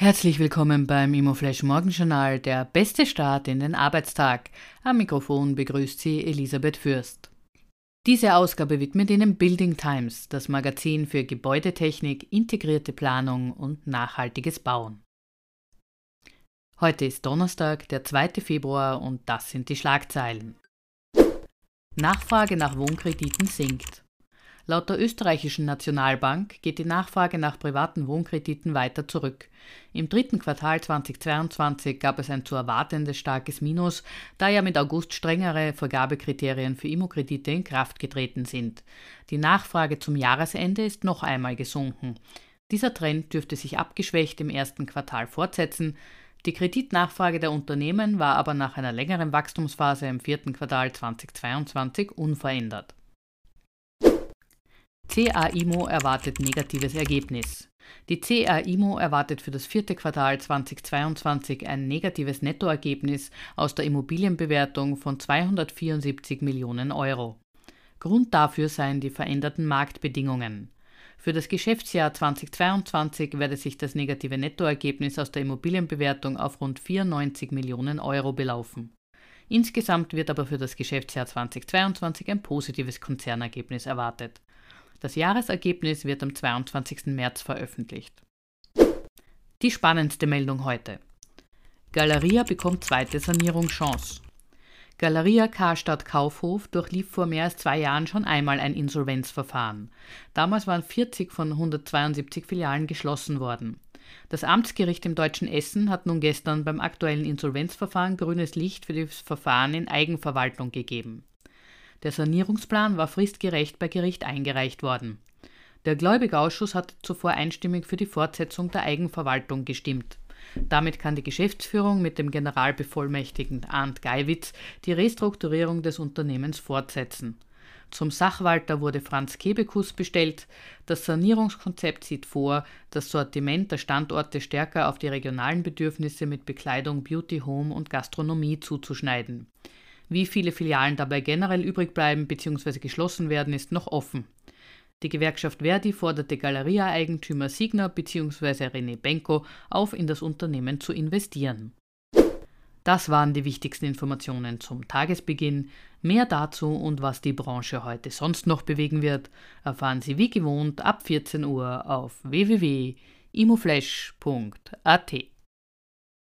Herzlich willkommen beim Immoflash Morgenjournal, der beste Start in den Arbeitstag. Am Mikrofon begrüßt Sie Elisabeth Fürst. Diese Ausgabe widmet Ihnen Building Times, das Magazin für Gebäudetechnik, integrierte Planung und nachhaltiges Bauen. Heute ist Donnerstag, der 2. Februar und das sind die Schlagzeilen. Nachfrage nach Wohnkrediten sinkt. Laut der österreichischen Nationalbank geht die Nachfrage nach privaten Wohnkrediten weiter zurück. Im dritten Quartal 2022 gab es ein zu erwartendes starkes Minus, da ja mit August strengere Vergabekriterien für Immokredite in Kraft getreten sind. Die Nachfrage zum Jahresende ist noch einmal gesunken. Dieser Trend dürfte sich abgeschwächt im ersten Quartal fortsetzen. Die Kreditnachfrage der Unternehmen war aber nach einer längeren Wachstumsphase im vierten Quartal 2022 unverändert. CAIMO erwartet negatives Ergebnis. Die CAIMO erwartet für das vierte Quartal 2022 ein negatives Nettoergebnis aus der Immobilienbewertung von 274 Millionen Euro. Grund dafür seien die veränderten Marktbedingungen. Für das Geschäftsjahr 2022 werde sich das negative Nettoergebnis aus der Immobilienbewertung auf rund 94 Millionen Euro belaufen. Insgesamt wird aber für das Geschäftsjahr 2022 ein positives Konzernergebnis erwartet. Das Jahresergebnis wird am 22. März veröffentlicht. Die spannendste Meldung heute. Galeria bekommt zweite Sanierungschance. Galeria Karstadt Kaufhof durchlief vor mehr als zwei Jahren schon einmal ein Insolvenzverfahren. Damals waren 40 von 172 Filialen geschlossen worden. Das Amtsgericht im deutschen Essen hat nun gestern beim aktuellen Insolvenzverfahren grünes Licht für das Verfahren in Eigenverwaltung gegeben. Der Sanierungsplan war fristgerecht bei Gericht eingereicht worden. Der Gläubigerausschuss hatte zuvor einstimmig für die Fortsetzung der Eigenverwaltung gestimmt. Damit kann die Geschäftsführung mit dem Generalbevollmächtigten Arndt Geiwitz die Restrukturierung des Unternehmens fortsetzen. Zum Sachwalter wurde Franz Kebekus bestellt. Das Sanierungskonzept sieht vor, das Sortiment der Standorte stärker auf die regionalen Bedürfnisse mit Bekleidung, Beauty, Home und Gastronomie zuzuschneiden. Wie viele Filialen dabei generell übrig bleiben bzw. geschlossen werden, ist noch offen. Die Gewerkschaft Verdi forderte Galeria-Eigentümer Signer bzw. René Benko auf, in das Unternehmen zu investieren. Das waren die wichtigsten Informationen zum Tagesbeginn. Mehr dazu und was die Branche heute sonst noch bewegen wird, erfahren Sie wie gewohnt ab 14 Uhr auf www.imoflash.at.